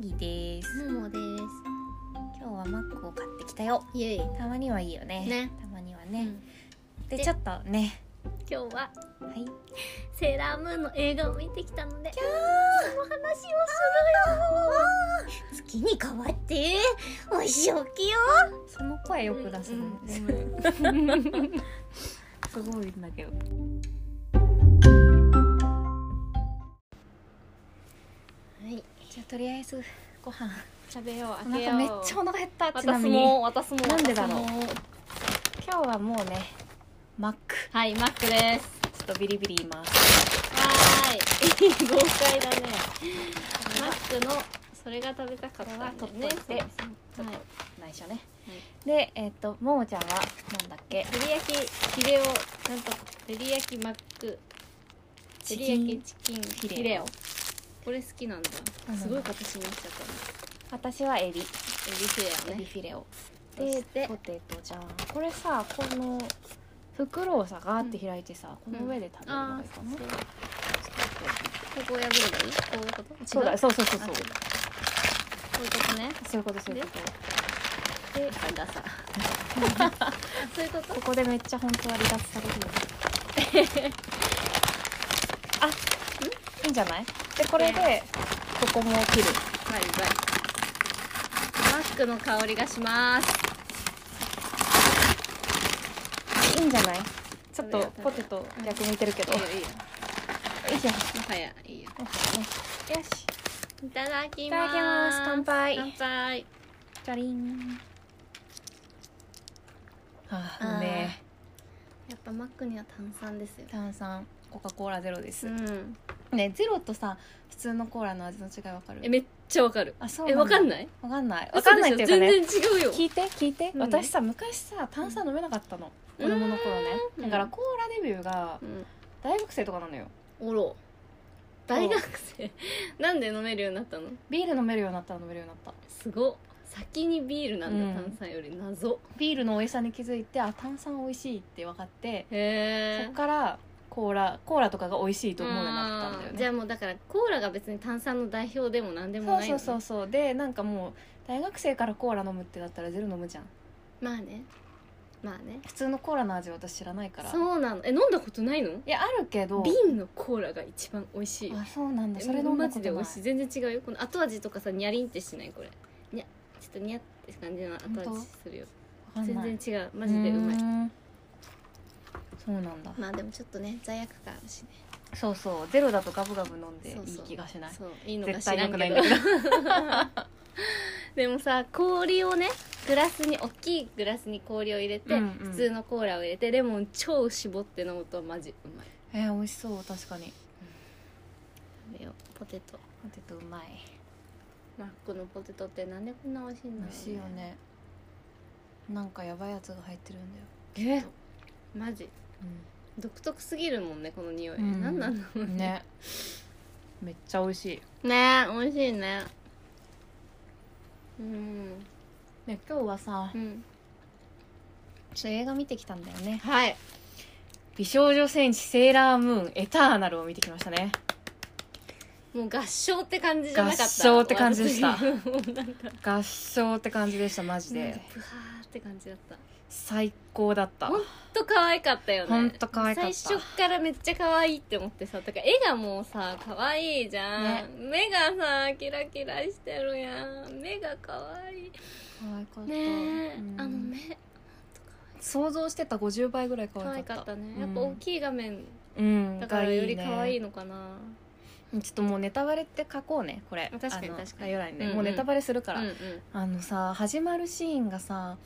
ギです。ももで今日はマックを買ってきたよ。すイエイ、たまにはいいよね。ね。たまにはね、うん。ででちょっとね。今日ははい。セーラームーンの映画を見てきたのでその話をするよ。月に変わってお仕置きよその声よく出すの、うん。すごいんだけどじゃあとりあえずご飯。食べようお開けよう。腹めっちゃお腹減ったちな私みに。も私もなんでだろう。今日はもうねマック。はいマックです。ちょっとビリビリ言います。はーい。豪快だね。マックのそれが食べたかったっといてそう。ですちょっとはい内緒ね、でえっ、とももちゃんはなんだっけ？照り焼きフィレオなんと照り焼きマック。照り焼きチキンフフィレオィレオこれ好きなんだ。うん。すごい形になっちゃったね。私はエビ。エビフィレオエビねフィレオでポテトじゃん。これさこの袋をさガーって開いてさ、この上で食べるのがいいかな、そう。ここを破ればいい？こういうこと？そうだそうそうそうそう。こういうことね。そういうことそういうこと。であダサそういうこと？ここでめっちゃ本当は離脱されるよ。あ いいんじゃない？でこれでここも切る。バイバイマックの香りがします。いいんじゃない？ちょっとポテト逆向いてるけど、いいよいいよ。いいじゃん。もはやいいよ。よしいただきます。乾杯。乾杯。じゃりんはあーあうめやっぱマックには炭酸ですよ。え炭酸。コカ・コーラゼロです、うんねゼロとさ普通のコーラの味の違いわかる？えめっちゃわかる。あそうえわかんいない？わかんない。わかんないっていうかね全然違うよ。聞いて聞いて、うん。私さ昔さ炭酸飲めなかったの、子供の頃ね。うん。だからコーラデビューがうん。大学生とかなのよ。おろ。大学生？なんで飲めるようになったの？ビール飲めるようになったら飲めるようになった。すごっ。先にビールなんだ、うん。炭酸より。謎。ビールの美味しさに気づいてあ炭酸美味しいって分かってへえそっからコーラコーラとかが美味しいと思うようになったんだよね。じゃあもうだからコーラが別に炭酸の代表でも何でもないの、ね、そうそうそう。そうでなんかもう大学生からコーラ飲むってなったらゼロ飲むじゃん。まあね。まあね。普通のコーラの味私知らないから。いそうなの。え飲んだことないの？やあるけど。瓶のコーラが一番美味しい。あそうなんだ。それ飲んだマことない。ジで美味しい。全然違うよ。この後味とかさニャリンってしない？これ。にゃちょっとニャって感じの後味するよ。全然違う。マジでうまい。んそうなんだ。まあでもちょっとね罪悪感あるしね。そうそう。ゼロだとガブガブ飲んでいい気がしない。そう。いいのか絶知対良くないんらんけどだけど。でもさ氷をねグラスに大きいグラスに氷を入れて、うんうん。普通のコーラを入れてレモン超絞って飲むとマジうまい。えー、美味しそう。確かに。食べよう。ポテト。ポテトうまい。マックのポテトってなんでこんな美味しいんだろう、美味しいよね。なんかやばいやつが入ってるんだよ。えマジ独特すぎるもんねこの匂い、うん。なんなんだろううんね。めっちゃ美味しい。ね美味しいね。うん。ね今日はさうん。ちょっと映画見てきたんだよね。はい。美少女戦士セーラームーンエターナルを見てきましたね。もう合唱って感じじゃなかった。合唱って感じでした。私 もうなんか。合唱って感じでしたマジで。プハーって感じだった最高だった。ほんと可愛かったよね。ほんと可愛かった。最初からめっちゃ可愛いって思ってさだから絵がもうさ可愛いじゃん、ね。目がさキラキラしてるやん。目が可愛い。可愛かった。ねえ、うん。あの目想像してた50倍ぐらい可可愛愛かった。かったね、うん。やっぱ大きい画面うん。だからよりが可愛いねのかな。ちょっともうネタバレって書こうねこれ。確かに確かに。概要欄にね、うんうん。もうネタバレするから、うんうん。あのさ始まるシーンがさ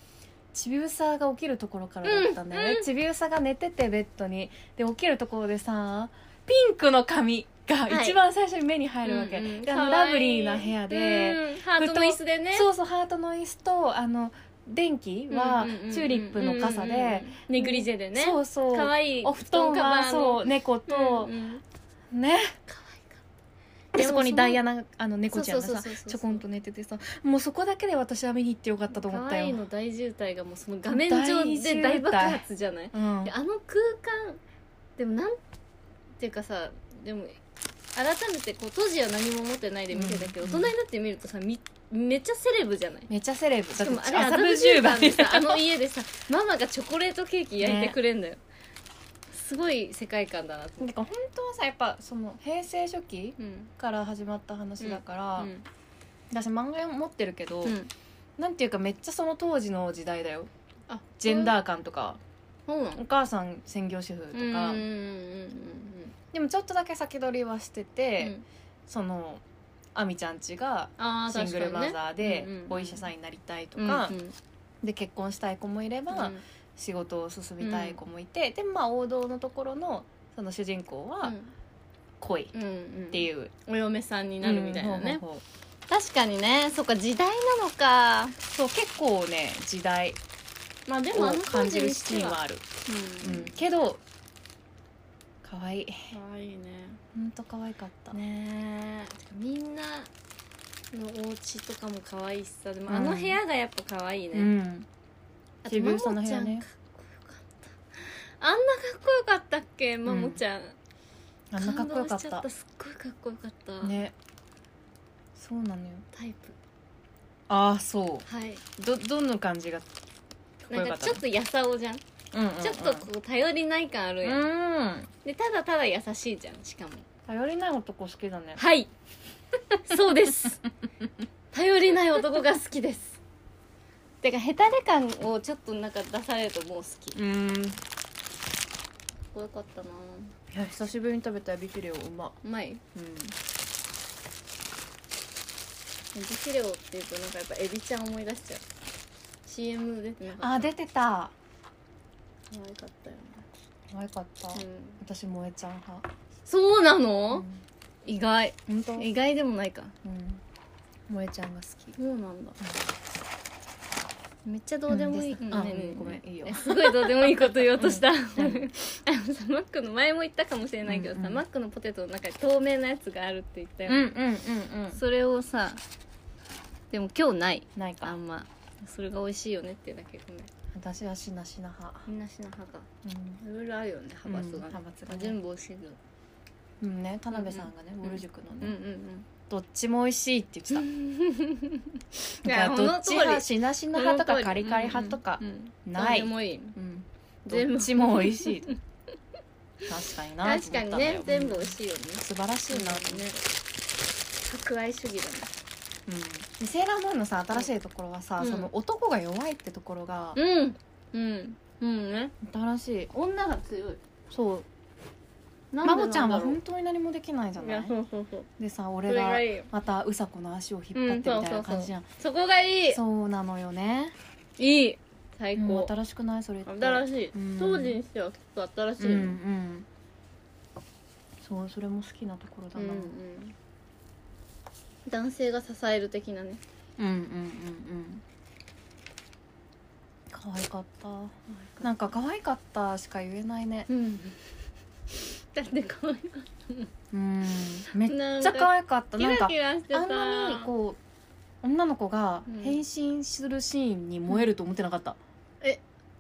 ちびうさが起きるところからだったんだよね、うんうん。ちびうさが寝ててベッドに。で起きるところでさピンクの髪がはい。一番最初に目に入るわけ、うんうんであラブリーな部屋で、うんハートの椅子でね。そうそうハートの椅子とあの電気はチューリップの傘で。ネグリジェでね。そうそう。可愛い。お布団はそう猫と。うん、うん。ね。かでそこにダイアナあの猫ちゃんがさちょこんと寝ててさもうそこだけで私は見に行ってよかったと思可ったよ。愛いの大渋滞がもうその画面上で大爆発じゃない？うん。であの空間でもなんていうかさでも改めてこう当時は何も思ってないで見てたけど、うん。大人になってみるとさみめっちゃセレブじゃない？めっちゃセレブ。しかもあれ麻布十番でさ。あの家でさママがチョコレートケーキ焼いてくれんだよ、すごい世界観だなと思って。だから本当はさやっぱその平成初期うん。から始まった話だから、うん私漫画持ってるけど、うん。なんていうかめっちゃその当時の時代だよ。あジェンダー感とか、そうなの？お母さん専業主婦とか、うんうんうんでもちょっとだけ先取りはしてうんて、うん。その亜美ちゃんちがあーシングルマザーで確かにねお医者さんになりたいとうんか、うんうん。で結婚したい子もいれば、うん仕事を進みたい子もいて、でまあ王道のところのその主人公は恋っうんうん。ていう、お嫁さんになるみたいなね、うんほうほうほ確かにね。そっか時代なのか。うそう結構ね時代まあでも感じるシーンはある、うん。うん。けど可愛い。かわいいね。ほんと可愛かった、ねえ。みんなのお家とかも可愛いしさ。でもうん。あの部屋がやっぱ可愛いね、うん渋谷の部屋ね。ももちゃんかっこよかった。あんなかっこよかったっけ？ももちゃん、あんなかっこよかった。すっごいかっこよかった、ね。そうなのよ。タイプ。ああそはい。うどどの感じがかっこなんよかちょっとやさおじゃん、うんうんうん。ちょっとこう頼りない感あるやん、うん。でただただ優しいじゃんしかも。頼りない男好きだね。はい。そうです。頼りない男が好きですてかヘタレ感をちょっとなんか出されるともう好き。かうん。こよかったな。や久しぶりに食べたエビフィレオうま。うまい？うん。エビフィレオっていうとなんかやっぱエビちゃん思い出しちゃう。CM 出てなかった。あ出てた。可愛かったよ可愛かった、ね、うん、私萌えちゃん派。そうなうの、ん。意外。本当？意外でもないか。うん。萌えちゃんが好き。そうなんだ、めっちゃどうでもいい、うんです。あねえねえねえごめんいいよ。えすごいどうでもいいこと言おうとした、うん。あのさマックの前も言ったかもしれないけどさ、うんうんマックのポテトの中に透明なやつがあるって言ったよ、うんうんうんうん。それをさでも今日ない。ないか。あんま。それが美味しいよねってだけごめん。私はしなしな派。みんなしな派か。うん。いろいろあるよね派閥が,、うん派閥がね。全部美味しいけどうんね田辺さんがねうんぼる塾のうんうんねどっちも美味しいって言ってた。だからどっち派しなしな派とかカリカリ派とかうんうんうんない。どっちも美味しい。確かになと確かにね全部美味しいよね。素晴らしいなとね。博愛主義だね。うん。でセーラームーンのさ新しいところはさ、うん。その男が弱いってところがうん。うん。うんね。新しい。女が強い。そうなんでまもちゃんは本当に何もできないじゃない？そうそうそう。でさそ俺がまたうさこの足を引っ張ってみたいな感じじゃんそこがいい。そうなのよね。いい。最高。新しくない？それって。新しい。うん。当時にしては結構新しいうんうん。そうそれも好きなところだうんうな、ん。男性が支える的なね。うん、うんうんうん。可愛かった。なんか可愛かったしか言えないね。うんだって可愛かっうん。めたっちゃ可愛かった。なんかキラしてた。あんなにこう女の子がうん。変身するシーンに燃えると思ってなかった、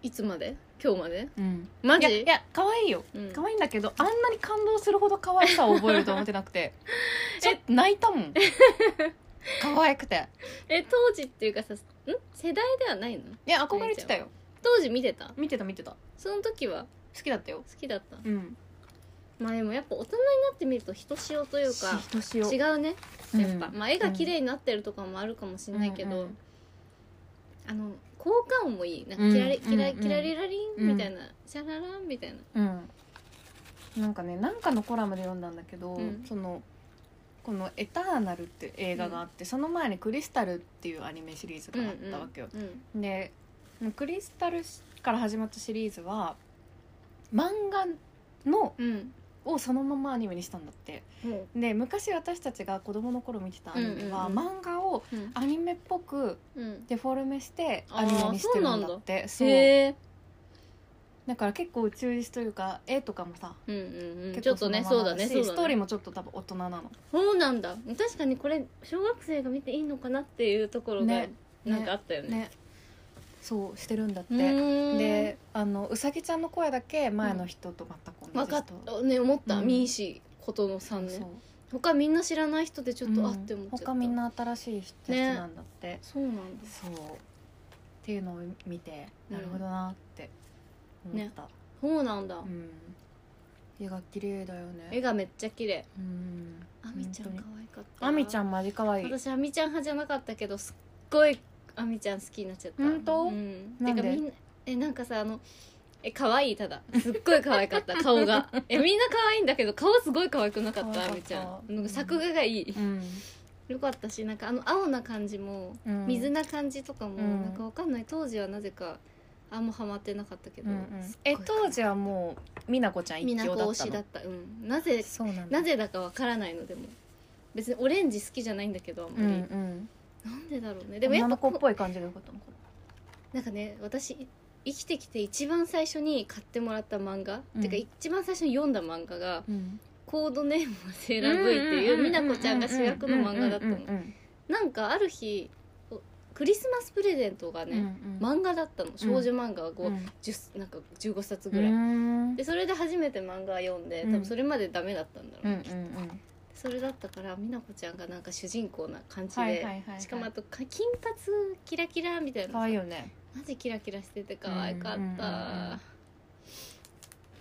いつまで？今日まで？うん、マジ？いやいや可愛いよ。うん。可愛いんだけどあんなに感動するほど可愛さを覚えると思ってなくて。ちょっと泣いたもん。可愛くて。え当時っていうかさん？世代ではないの？いや憧れてたよ。当時見てた？見てた見てた。その時は？好きだったよ。好きだった。うんまあでもやっぱ大人になってみるとひとしおというか違うねやっぱ、うんまあ絵が綺麗になってるとかもあるかもしれないけど、うんうんあの効果音もいい。なんかキラリ、うんキラうんキラリラリンみたいな、シャラランみたいな。うん。なんかねなんかのコラムで読んだんだけど、うんそのこの「エターナル」って映画があって、その前に「クリスタル」っていうアニメシリーズがあったわけよ、うんでクリスタルから始まったシリーズは漫画のうんをそのままアニメにしたんだって。もで昔私たちが子供の頃見てたアニメは、うんうんうん。漫画をアニメっぽくうん。デフォルメしてアニメにしてるんだって。そう。だから結構忠実というか絵とかもさうんうんうん。結ちょっとねそうだねね。ストーリーもちょっと多分大人なの。そうなんだ確かにこれ小学生が見ていいのかなっていうところがね。なんかあったよね。ねそうしてるんだって。であのうさぎちゃんの声だけ前の人と全く同分かったね思った、うん。ミーシーことのさんね。そう。他みんな知らない人でちょっと、うんあって思っちゃった。他みんな新しいやつなんだって、そうなんだ。そう。っていうのを見てうんなるほどなって思った、そうなんだ、うん。絵が綺麗だよね。絵がめっちゃ綺麗。うん。あみちゃん可本愛かった。あみちゃんマジ可愛い。私あみちゃん派じゃなかったけどすっごいあみちゃん好きになっちゃった。本当？うん。なんで？てかみんなえなんかさあのえ可愛い？ただ。すっごい可愛かった 顔が。えみんな可愛いんだけど顔すごい可愛くなかっ可愛かった。たあみちゃん。なんか作画がいい、うん。よかったしなんかあの青な感じも、うん。水な感じとかも、うん。なんかわかんない。当時はなぜかあんまハマってなかったけど、うんうん。すっごいえ当時はもう美奈子ちゃん一みな強だっ推しだった。うん。なぜそうなんだ。なぜだかわからないのでも。別にオレンジ好きじゃないんだけどあんまうんり、うんなんでだろうね。ででもやっぱこ子っぽい感じがよかったのかな。んかね私生きてきて一番最初に買ってもらった漫画、うん。てか一番最初に読んだ漫画がなうん「コードネームはセーラー V」っていう美奈子ちゃんが主役の漫画だったの。なんかある日おクリスマスプレゼントがね、漫画だったの。少女漫画がこう、うん。10なんか15冊うぐらい、ん。でそれで初めて漫画読んで多うん。分それまでダメだったんだろう、うんうんうんそれだったから美奈子ちゃんがなんか主人公な感じで、はいはいはいはい。しかもあとか金髪キラキラみたいな可愛いよね。マジキラキラしてて可愛かった、うんうんうんうん。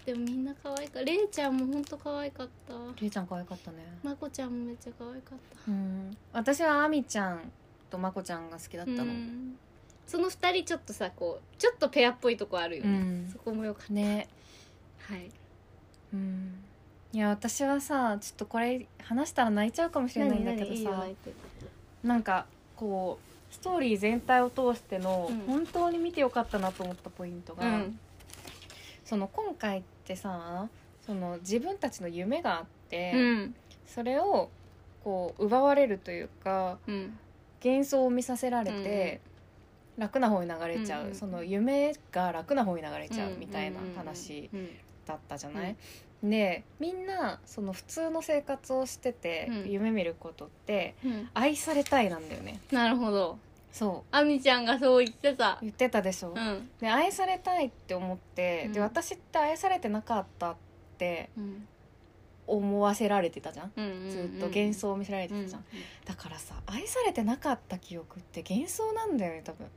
でもみんな可愛かった。れいちゃんも本当可愛かった。りえちゃん可愛かったね。まこちゃんもめっちゃ可愛かった。うん。私はあみちゃんとまこちゃんが好きだったの。うん。その二人ちょっとさこうちょっとペアっぽいとこあるよね、うん。そこもよかっね。たはい。うんいや私はさちょっとこれ話したら泣いちゃうかもしれないんだけどさなんかこうストーリー全体を通してのうん。本当に見てよかったなと思ったポイントが、うん。その今回ってさその自分たちの夢があって、うん。それをこう奪われるというかうん。幻想を見させられて、楽な方に流れちゃう、うんうんその夢が楽な方に流れちゃうみたいな話うんだったじゃない、でみんなその普通の生活をしてて、うん。夢見ることってうん。愛されたいなんだよね。なるほど。そあみちゃんがそう言ってた。う言ってたでしょ、うん。で愛されたいって思って、うん。で私って愛されてなかったってうん。思わせられてたじゃん。うんずっと幻想を見せられてうんたじゃん、だからさ愛されてなかった記憶って幻想なんだよね多分。っ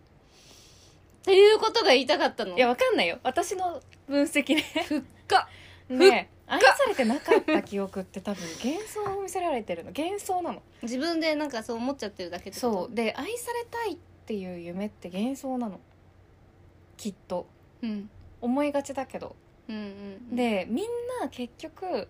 ていうことが言いたかったの？いやわかんないよ。私の分析ね。ふっか。で愛されてなかった記憶って多分幻想を見せられてるの。幻想なの。自分でなんかそう思っちゃってるだけってこと？そう。で愛されたいっていう夢って幻想なの。きっと。うん。思いがちだけど。うんうんでみんな結局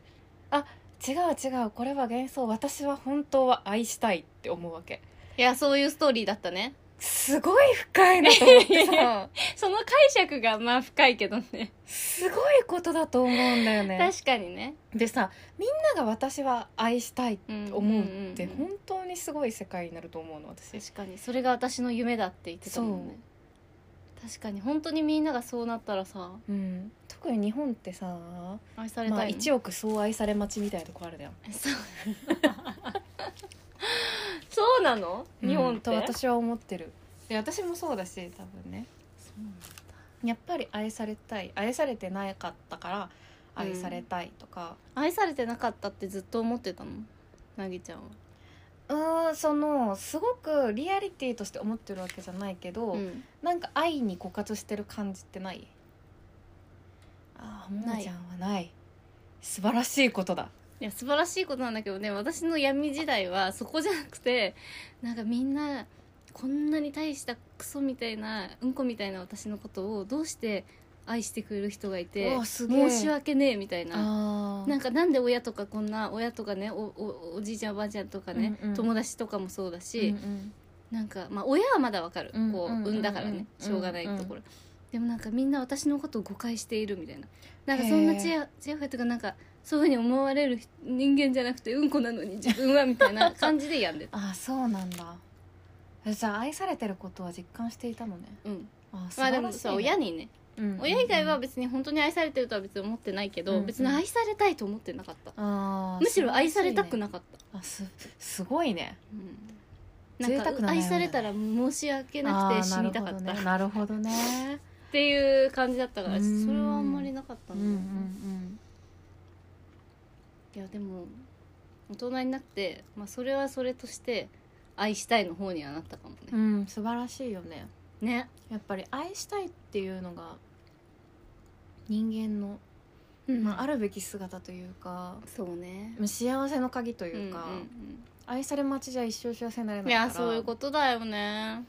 あ違う違うこれは幻想。私は本当は愛したいって思うわけ。いやそういうストーリーだったねすごい深いなと思ってさ。その解釈がまあ深いけどね。すごいことだと思うんだよね。確かにね。でさみんなが私は愛したいって思うって本当にすごい世界になると思うの私。確かにそれが私の夢だって言ってたもんね。確かに本当にみんながそうなったらさうん。特に日本ってさ愛されたい？の、まあ1億総愛され待ちみたいなとこあるじゃん。そうそうなの？日本と私は思ってる。で私もそうだし多分ね。そうなんだ。やっぱり愛されたい。愛されてなかったから愛されたいとか、愛されてなかったってずっと思ってたの？なぎちゃんは。うーんそのすごくリアリティとして思ってるわけじゃないけど、うん。なんか愛に枯渇してる感じってない？ああももちゃんはない。素晴らしいことだいや素晴らしいことなんだけどね私の闇時代はそこじゃなくてなんかみんなこんなに大したクソみたいなうんこみたいな私のことをどうして愛してくれる人がいて申し訳ねえみたいな。あなんかなんで親とかこんな親とかねおおおじいちゃんおばあちゃんとかね、うんうん。友達とかもそうだし、うんなんかまあ親はまだわかる、うんこううんうん。うん産んだからねしょうがないところ、でもなんかみんな私のことを誤解しているみたいな。なんかそんなちやちやほやとかなんかそういうふうに思われる人間じゃなくてうんこなのに自分はみたいな感じで病んでた。ああそうなんだ。えじゃあ愛されてることは実感していたのね。うん。あ素まあで晴らしい、ね。もさ親にね。うんうんうん。親以外は別に本当に愛されてるとは別に思ってないけど、うんうん。別に愛されたいと思ってなかった、あーむしろ愛されたくなかった、あすすごいね。うん、なんか贅沢な悩みだね。愛されたら申し訳なくて死にたかった、あーなるほどねなるほどね。っていう感じだったからうそんれはあんまりなかったうんんうんだよね、いやでも大人になって、まあ、それはそれとして愛したいの方にはなったかもうね、ん素晴らしいよね。ね。やっぱり愛したいっていうのが人間の、うん。まあ、あるべき姿というかそうね。幸せの鍵というか、んん愛され待ちじゃ一生幸せになれうん、ないいから。やそういうことだよね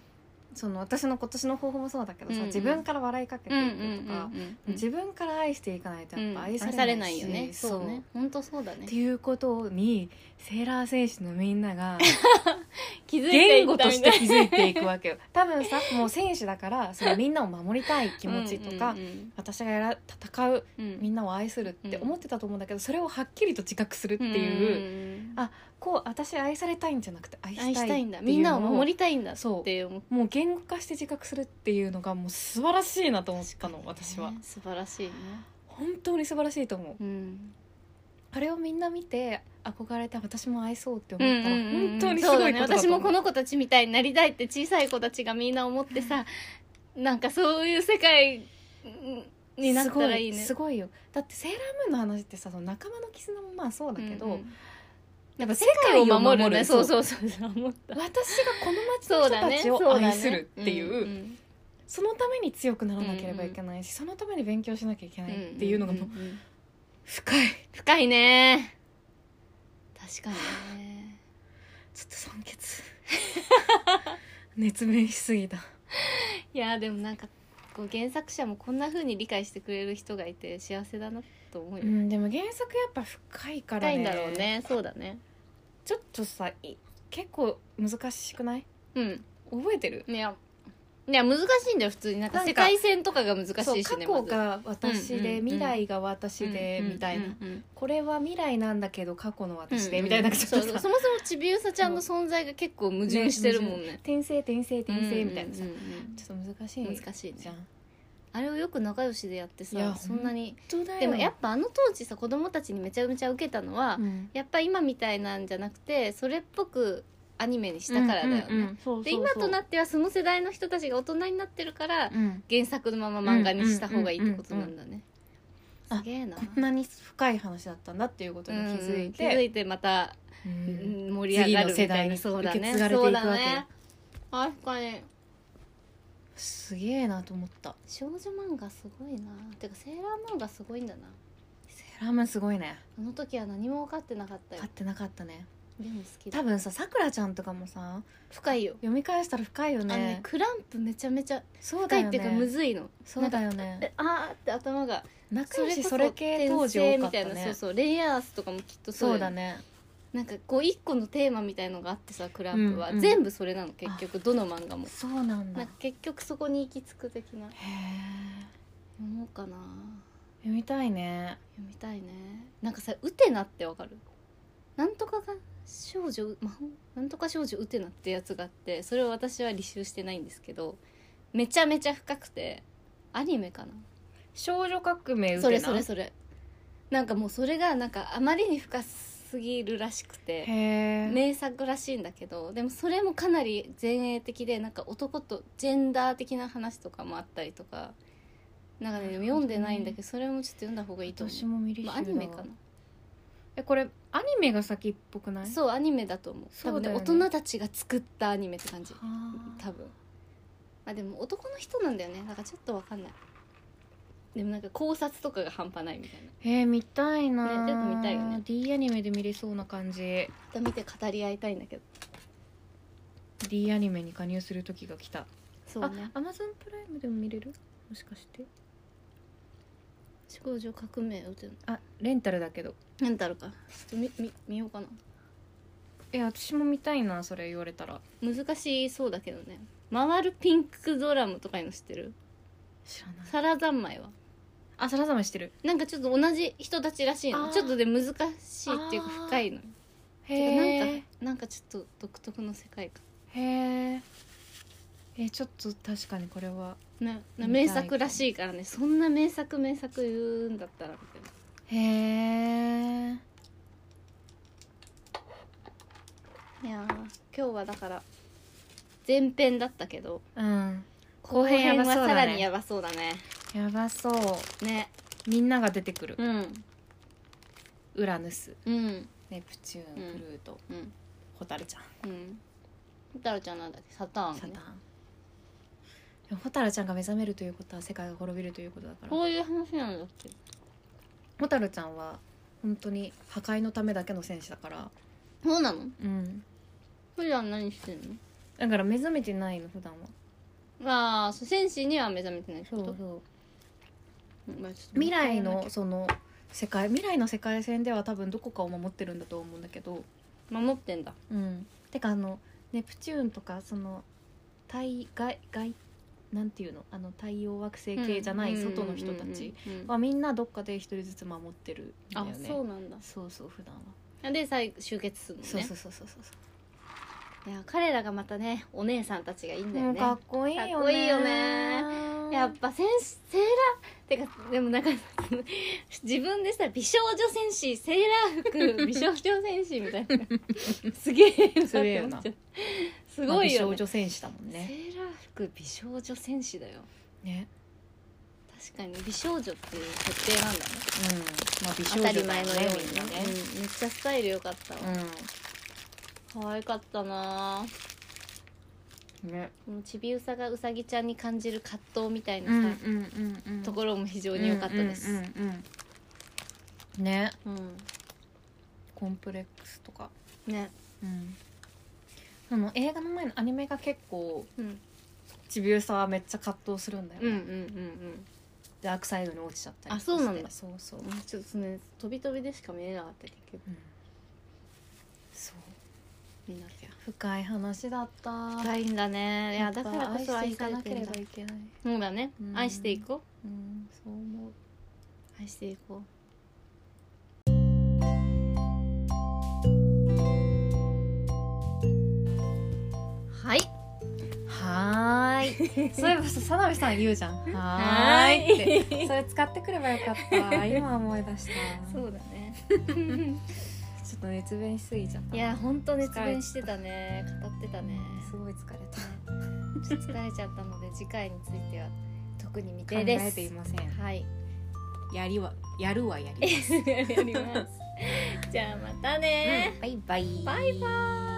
その私の今年の抱負もそうだけどさ、うんうん。自分から笑いかけていくとか、うん自分から愛していかないとやっぱ愛さ愛れないし、されないよね。そう。ね。本当そうだね。っていうことにセーラー戦士のみんなが 気づいてい言語として気づいていくわけよ。多分さもう選手だからそのみんなを守りたい気持ちとか、うんうん私がやら戦ううん。みんなを愛するって思ってたと思うんだけどそれをはっきりと自覚するっていう、うんあこう私愛されたいんじゃなくて愛したいんだ。みんなを守りりたいんだそうって思っもう言語化して自覚するっていうのがもう素晴らしいなと思ったの私は。ね素晴らしいね。本当に素晴らしいと思う。うん。あれをみんな見て憧れて私も愛そうって思ったら本当にすごいことだと思う。私もこの子たちみたいになりたいって小さい子たちがみんな思ってさなんかそういう世界になったらいいね。すごいすごいよ。だってセーラームーンの話ってさその仲間の絆もまあそうだけど、うんうんやっぱ世世界を守るねる。そうそうそう。そう思った私がこの街の人たちを愛するっていう。そのために強くならなければいけないし、そのために勉強しなきゃいけないっていうのがもう深い。深いね。確かにね。ちょっと酸欠。熱弁しすぎた。いやでもなんかこう原作者もこんな風に理解してくれる人がいて幸せだなと思うよ、うんでも原作やっぱ深いからね。深いんだろうね。そうだねちょっとさい結構難しくない？うん。覚えてる？いや。いや難しいんだよ普通に。なんかなんか世界線とかが難しそういしね過去が私で、うんうんうん未来が私で、みたいな、うんうんうん。これは未来なんだけど過去の私で、うん。みたいなちょっとさそう。そもそもちびうさちゃんの存在が結構矛盾してるもんね。転生転生転生みたいなさ、うんうんちょっと難しい。うん難しいね。じゃんあれをよく仲良しでやってさそんなに。でもやっぱあの当時さ子供たちにめちゃめちゃ受けたのは、うん。やっぱ今みたいなんじゃなくてそれっぽくアニメにしたからだよね、で今となってはその世代の人たちが大人になってるから、うん。原作のまま漫画にした方がいいってことなんだね、うんすげえな。こんなに深い話だったんだっていうことに気づいうん気て、づいてまた、盛り上がるみたいな。次の世代にそうだね。受け継がれていくわけ。そうだね。確かにすげえなと思った。少女漫画すごいな。てかセーラー漫画すごいんだな。セーラームーンすごいね。あの時は何も分かってなかったよ。買ってなかったね。でも好きだ。多分ささくらちゃんとかもさ深いよ、読み返したら深いよあのねねクランプめちゃめちゃそうだよ深いっていうかむねずいの。そうだよえねあーって頭が仲良しそれ系当時多かった転生みたいなそうねそうレイヤースとかもきっとそうよそうだねなんかこう一個のテーマみたいのがあってさクランプは、うんうん。全部それなの結局。どの漫画も。そうなんだ。結局そこに行き着く的な。え読もうかな。読みたいね。読みたいね。なんかさウテナってわかる？なんとかが少女魔法？なんとか少女ウテナってやつがあってそれを私は履修してないんですけどめちゃめちゃ深くてアニメかな。少女革命それそれそれ。なんかもうそれがなんかあまりに深すぎるらしくて名作らしいんだけどでもそれもかなり前衛的でなんか男とジェンダー的な話とかもあったりとかなんかねなるほどね。読んでないんだけどそれもちょっと読んだ方がいいと思う。私も見りしまあ、アニメかな。えこれアニメが先っぽくない？そうアニメだと思う。多分ねそうだよね。大人たちが作ったアニメって感じ。はあ。多分。あでも男の人なんだよね。なんかちょっとわかんないでもなんか考察とかが半端ないみたいな。えー、見たいな、ねちょっと見たいよね。D アニメで見れそうな感じ。また見て語り合いたいんだけど。D アニメに加入する時が来た。そうね。あアマゾンプライムでも見れる？もしかして。少女革命てるあレンタルだけど。なんだろうか。ちょっと見見見ようかな。え私も見たいなそれ言われたら。難しそうだけどね。回るピンクドラムとかいうの知ってる？知らない。サラ三昧はあサラサマしてる。なんかちょっと同じ人たちらしいあー。のちょっとで難しいっていうかあー深いの。へてかなんえかなんかちょっと独特の世界観。へええちょっと確かにこれはね、見たい名作らしいからね。そんな名作名作言うんだったらみたいへえないやー今日はだから前編だったけど。うん。後編はさらにやばそうだねやばそう。ね。みんなが出てくる。うん。ウラヌス。うん。ネプチューン、うんプルート。うん。ホタルちゃん。うん。ホタルちゃんなんだっけ？サターン、ね、サターン。でもホタルちゃんが目覚めるということは世界が滅びるということだから。こういう話なんだっけ？ホタルちゃんは本当に破壊のためだけの戦士だから。そうなの？うん。普段何してんの？だから目覚めてないの普段は。ああそう戦士には目覚めてないってこと？そうう。んまあ未来のその世界未来の世界線では多分どこかを守ってるんだと思うんだけど。守ってんだ。うん。てかあのネプチューンとかその太外外なんていうの？あの太陽惑星系じゃない外の人たちはみんなどっかで一人ずつ守ってるんだよあねそうなんだ。そうそう普段は、で最後集結するのね。そうそうそうそうそういや彼らがまたねお姉さんたちがいいんだよね。もうかっこいいよね。かっこいいよねやっぱ戦士セーラーてかでもなんか自分でさ美少女戦士セーラー服美少女戦士みたいな。すげえなすげえよなすごいよ、ね。まあ美少女戦士だもんセねーラー服美少女戦士だよ。ね。確かに美少女っていう設定なんだね。うん。まあ美少当たり前のようにね。うん、めっちゃスタイル良かったわ、う可愛かったな。ぁんね。ちびうさがうさぎちゃんに感じる葛藤みたいなさ、うんうんうんうん。ところも非常に良かったです、うんうんうんうん。ね。うんコンプレックスとか。ね。うん。あの映画の前のアニメが結構うん。ちびうさはめっちゃ葛藤するんだよね、うんうんうんダークサイドに落ちちゃったりあそうなんだ。そうそう、うんちょっとね飛び飛びでしか見えなかった結局。うん。そう。見なきゃ深い話だった。深いんだね。いやだからこそ愛愛していかなければいけないそうだ。ね、うん。愛していこう。んそう思う。う愛していこう。はい。はーい。そういえばさ佐鍋さん言うじゃん。はいって。それ使ってくればよかった。今思い出した。そうだねちょっと熱弁しすぎちゃったいや本当熱弁してたね。語ってたね。すごい疲れた。ちょっと疲れちゃったので次回については特に未考定です。えていません。はい。やりはやるはやります。やります。じゃあまたね。バイバイ。バイバイ